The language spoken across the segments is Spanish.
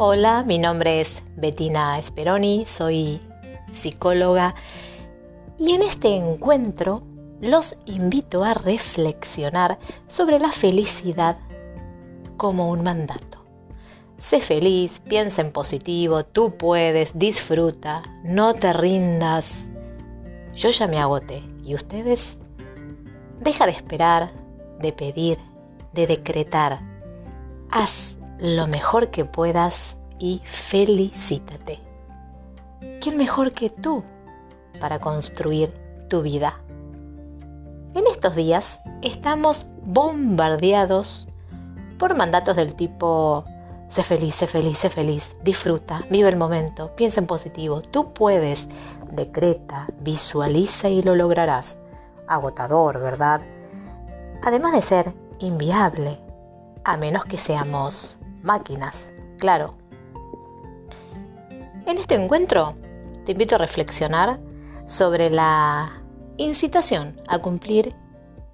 Hola, mi nombre es Bettina Speroni, soy psicóloga y en este encuentro los invito a reflexionar sobre la felicidad como un mandato. Sé feliz, piensa en positivo, tú puedes, disfruta, no te rindas. Yo ya me agoté y ustedes deja de esperar, de pedir, de decretar. Haz lo mejor que puedas y felicítate. ¿Quién mejor que tú para construir tu vida? En estos días estamos bombardeados por mandatos del tipo sé feliz, sé feliz, sé feliz, disfruta, vive el momento, piensa en positivo, tú puedes, decreta, visualiza y lo lograrás. Agotador, ¿verdad? Además de ser inviable, a menos que seamos máquinas, claro. En este encuentro te invito a reflexionar sobre la incitación a cumplir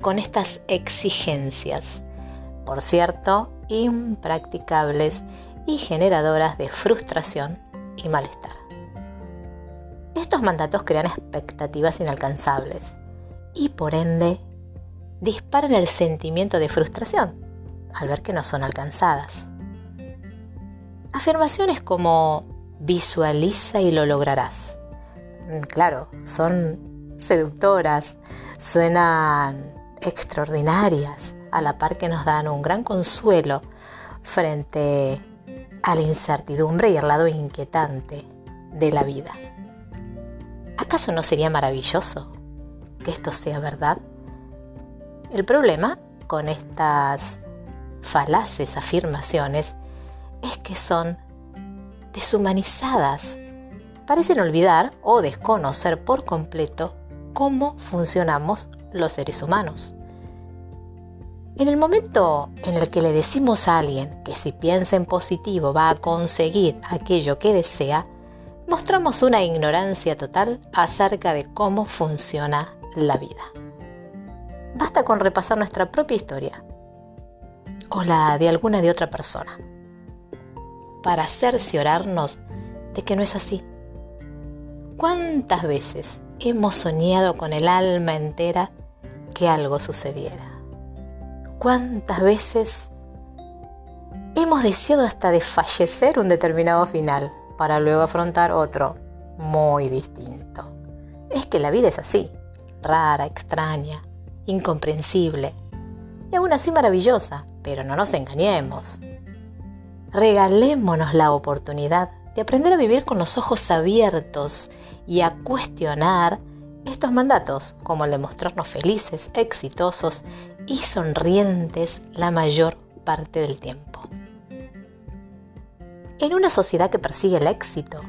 con estas exigencias, por cierto, impracticables y generadoras de frustración y malestar. Estos mandatos crean expectativas inalcanzables y por ende disparan el sentimiento de frustración al ver que no son alcanzadas. Afirmaciones como visualiza y lo lograrás. Mm, claro, son seductoras, suenan extraordinarias, a la par que nos dan un gran consuelo frente a la incertidumbre y el lado inquietante de la vida. ¿Acaso no sería maravilloso que esto sea verdad? El problema con estas falaces afirmaciones es que son deshumanizadas. Parecen olvidar o desconocer por completo cómo funcionamos los seres humanos. En el momento en el que le decimos a alguien que si piensa en positivo va a conseguir aquello que desea, mostramos una ignorancia total acerca de cómo funciona la vida. Basta con repasar nuestra propia historia o la de alguna de otra persona para cerciorarnos de que no es así. ¿Cuántas veces hemos soñado con el alma entera que algo sucediera? ¿Cuántas veces hemos deseado hasta desfallecer un determinado final para luego afrontar otro muy distinto? Es que la vida es así, rara, extraña, incomprensible y aún así maravillosa, pero no nos engañemos. Regalémonos la oportunidad de aprender a vivir con los ojos abiertos y a cuestionar estos mandatos, como el de mostrarnos felices, exitosos y sonrientes la mayor parte del tiempo. En una sociedad que persigue el éxito,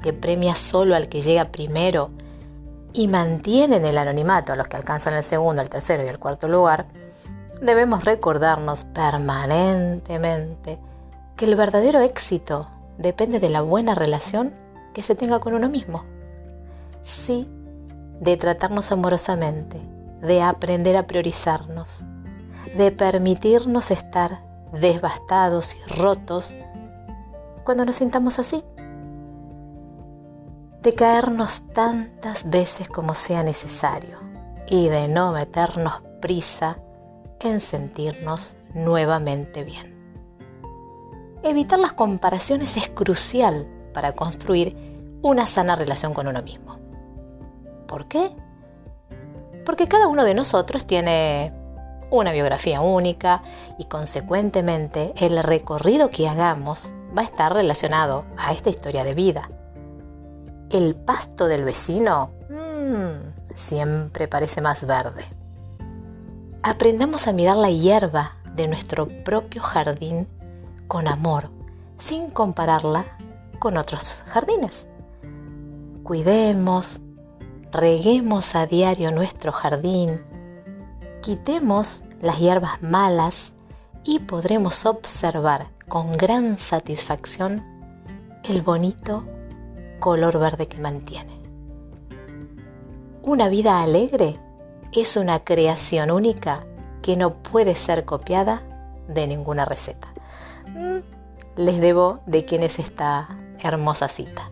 que premia solo al que llega primero y mantiene en el anonimato a los que alcanzan el segundo, el tercero y el cuarto lugar, debemos recordarnos permanentemente que el verdadero éxito depende de la buena relación que se tenga con uno mismo. Sí, de tratarnos amorosamente, de aprender a priorizarnos, de permitirnos estar devastados y rotos cuando nos sintamos así, de caernos tantas veces como sea necesario y de no meternos prisa en sentirnos nuevamente bien. Evitar las comparaciones es crucial para construir una sana relación con uno mismo. ¿Por qué? Porque cada uno de nosotros tiene una biografía única y consecuentemente el recorrido que hagamos va a estar relacionado a esta historia de vida. El pasto del vecino mmm, siempre parece más verde. Aprendamos a mirar la hierba de nuestro propio jardín con amor, sin compararla con otros jardines. Cuidemos, reguemos a diario nuestro jardín, quitemos las hierbas malas y podremos observar con gran satisfacción el bonito color verde que mantiene. Una vida alegre es una creación única que no puede ser copiada de ninguna receta. Les debo de quién es esta hermosa cita.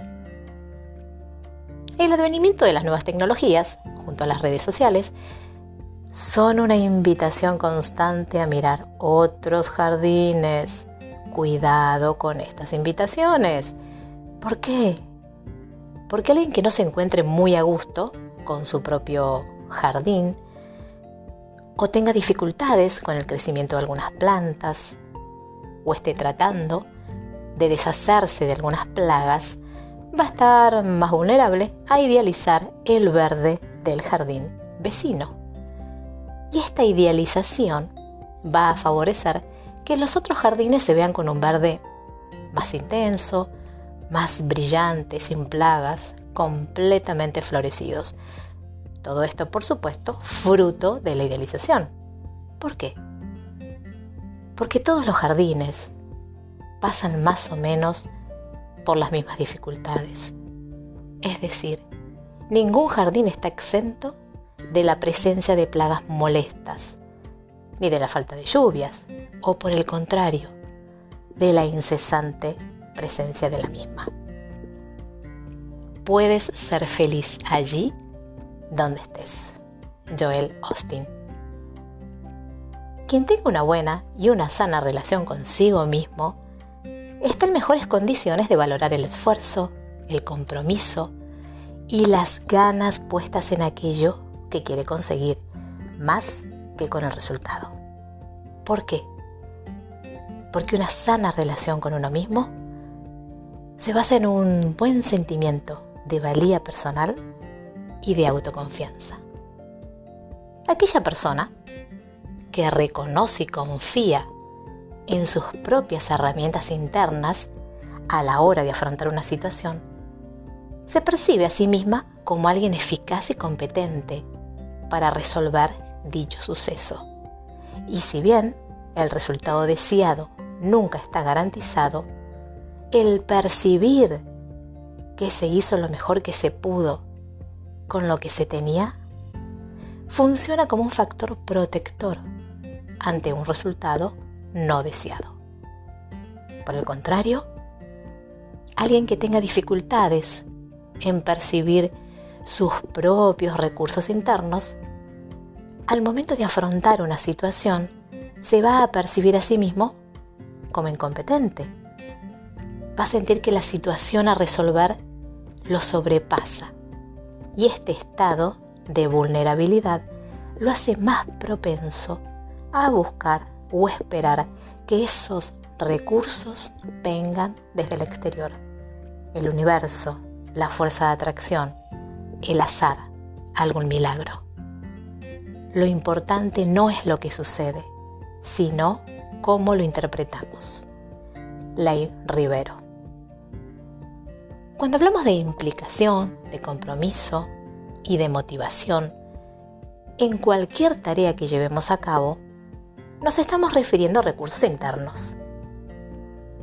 El advenimiento de las nuevas tecnologías, junto a las redes sociales, son una invitación constante a mirar otros jardines. Cuidado con estas invitaciones. ¿Por qué? Porque alguien que no se encuentre muy a gusto con su propio jardín o tenga dificultades con el crecimiento de algunas plantas o esté tratando de deshacerse de algunas plagas, va a estar más vulnerable a idealizar el verde del jardín vecino. Y esta idealización va a favorecer que los otros jardines se vean con un verde más intenso, más brillante, sin plagas, completamente florecidos. Todo esto, por supuesto, fruto de la idealización. ¿Por qué? Porque todos los jardines pasan más o menos por las mismas dificultades. Es decir, ningún jardín está exento de la presencia de plagas molestas, ni de la falta de lluvias, o por el contrario, de la incesante presencia de la misma. Puedes ser feliz allí donde estés. Joel Austin. Quien tenga una buena y una sana relación consigo mismo está en mejores condiciones de valorar el esfuerzo, el compromiso y las ganas puestas en aquello que quiere conseguir, más que con el resultado. ¿Por qué? Porque una sana relación con uno mismo se basa en un buen sentimiento de valía personal y de autoconfianza. Aquella persona que reconoce y confía en sus propias herramientas internas a la hora de afrontar una situación, se percibe a sí misma como alguien eficaz y competente para resolver dicho suceso. Y si bien el resultado deseado nunca está garantizado, el percibir que se hizo lo mejor que se pudo con lo que se tenía funciona como un factor protector ante un resultado no deseado. Por el contrario, alguien que tenga dificultades en percibir sus propios recursos internos, al momento de afrontar una situación, se va a percibir a sí mismo como incompetente. Va a sentir que la situación a resolver lo sobrepasa y este estado de vulnerabilidad lo hace más propenso a buscar o esperar que esos recursos vengan desde el exterior. El universo, la fuerza de atracción, el azar, algún milagro. Lo importante no es lo que sucede, sino cómo lo interpretamos. Ley Rivero. Cuando hablamos de implicación, de compromiso y de motivación, en cualquier tarea que llevemos a cabo, nos estamos refiriendo a recursos internos.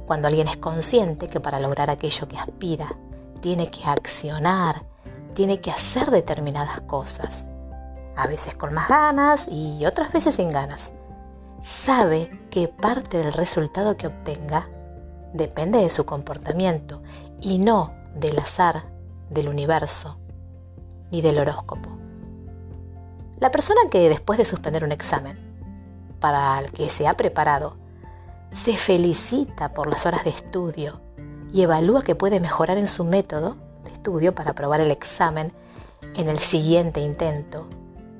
Cuando alguien es consciente que para lograr aquello que aspira, tiene que accionar, tiene que hacer determinadas cosas, a veces con más ganas y otras veces sin ganas. Sabe que parte del resultado que obtenga depende de su comportamiento y no del azar, del universo, ni del horóscopo. La persona que después de suspender un examen, para el que se ha preparado, se felicita por las horas de estudio y evalúa que puede mejorar en su método, estudio para aprobar el examen en el siguiente intento,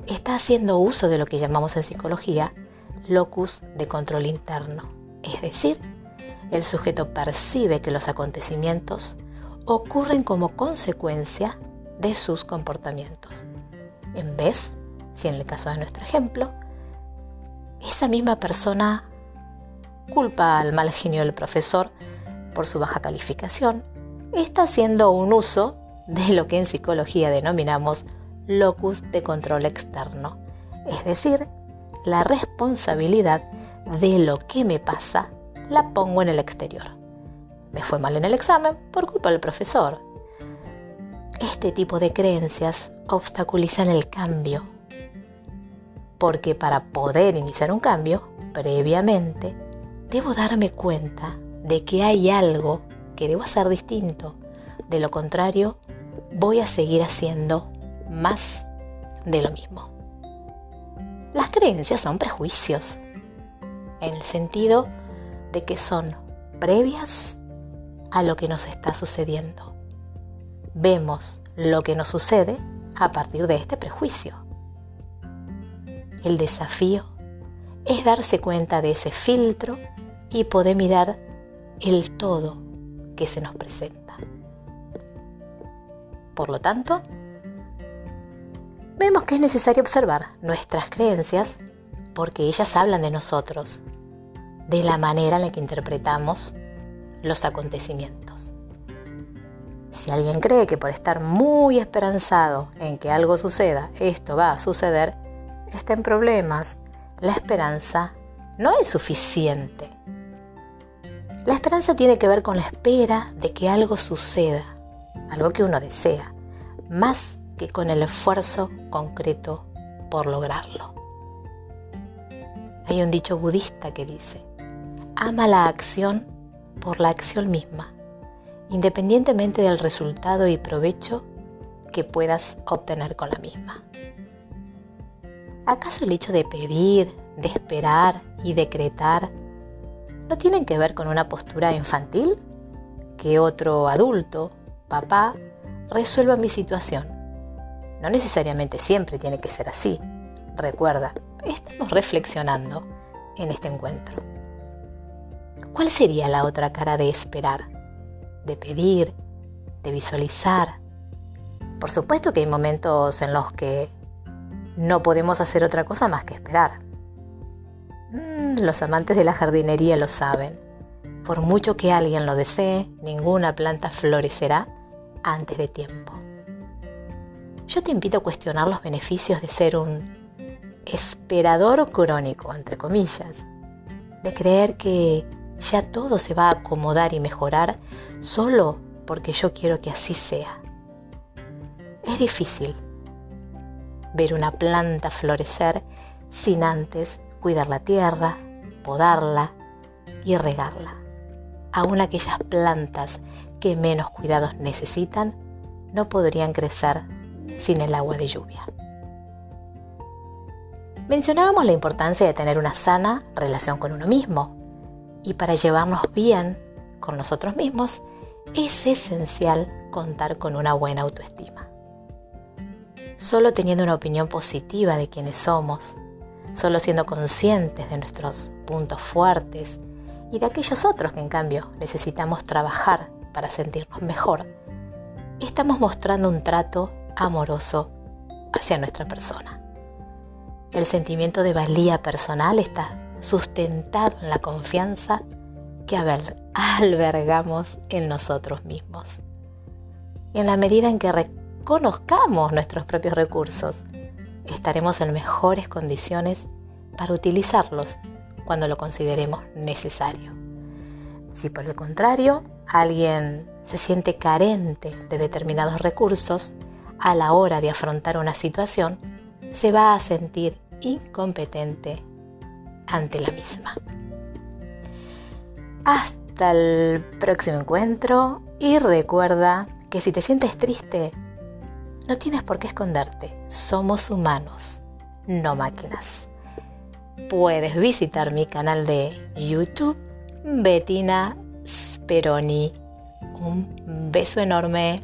está haciendo uso de lo que llamamos en psicología locus de control interno. Es decir, el sujeto percibe que los acontecimientos ocurren como consecuencia de sus comportamientos. En vez, si en el caso de nuestro ejemplo, esa misma persona culpa al mal genio del profesor por su baja calificación está haciendo un uso de lo que en psicología denominamos locus de control externo, es decir, la responsabilidad de lo que me pasa la pongo en el exterior. Me fue mal en el examen por culpa del profesor. Este tipo de creencias obstaculizan el cambio, porque para poder iniciar un cambio, previamente, debo darme cuenta de que hay algo que debo hacer distinto. De lo contrario, voy a seguir haciendo más de lo mismo. Las creencias son prejuicios, en el sentido de que son previas a lo que nos está sucediendo. Vemos lo que nos sucede a partir de este prejuicio. El desafío es darse cuenta de ese filtro y poder mirar el todo que se nos presenta. Por lo tanto, vemos que es necesario observar nuestras creencias porque ellas hablan de nosotros, de la manera en la que interpretamos los acontecimientos. Si alguien cree que por estar muy esperanzado en que algo suceda, esto va a suceder, está en problemas. La esperanza no es suficiente. La esperanza tiene que ver con la espera de que algo suceda, algo que uno desea, más que con el esfuerzo concreto por lograrlo. Hay un dicho budista que dice, ama la acción por la acción misma, independientemente del resultado y provecho que puedas obtener con la misma. ¿Acaso el hecho de pedir, de esperar y decretar no tienen que ver con una postura infantil, que otro adulto, papá, resuelva mi situación. No necesariamente siempre tiene que ser así. Recuerda, estamos reflexionando en este encuentro. ¿Cuál sería la otra cara de esperar? De pedir, de visualizar. Por supuesto que hay momentos en los que no podemos hacer otra cosa más que esperar. Mm, los amantes de la jardinería lo saben. Por mucho que alguien lo desee, ninguna planta florecerá antes de tiempo. Yo te invito a cuestionar los beneficios de ser un esperador crónico, entre comillas, de creer que ya todo se va a acomodar y mejorar solo porque yo quiero que así sea. Es difícil ver una planta florecer sin antes cuidar la tierra, podarla y regarla. Aún aquellas plantas que menos cuidados necesitan no podrían crecer sin el agua de lluvia. Mencionábamos la importancia de tener una sana relación con uno mismo y para llevarnos bien con nosotros mismos es esencial contar con una buena autoestima. Solo teniendo una opinión positiva de quienes somos, solo siendo conscientes de nuestros puntos fuertes y de aquellos otros que en cambio necesitamos trabajar para sentirnos mejor, estamos mostrando un trato amoroso hacia nuestra persona. El sentimiento de valía personal está sustentado en la confianza que albergamos en nosotros mismos. En la medida en que reconozcamos nuestros propios recursos, estaremos en mejores condiciones para utilizarlos cuando lo consideremos necesario. Si por el contrario alguien se siente carente de determinados recursos, a la hora de afrontar una situación, se va a sentir incompetente ante la misma. Hasta el próximo encuentro y recuerda que si te sientes triste, no tienes por qué esconderte. Somos humanos, no máquinas. Puedes visitar mi canal de YouTube, Bettina Speroni. Un beso enorme.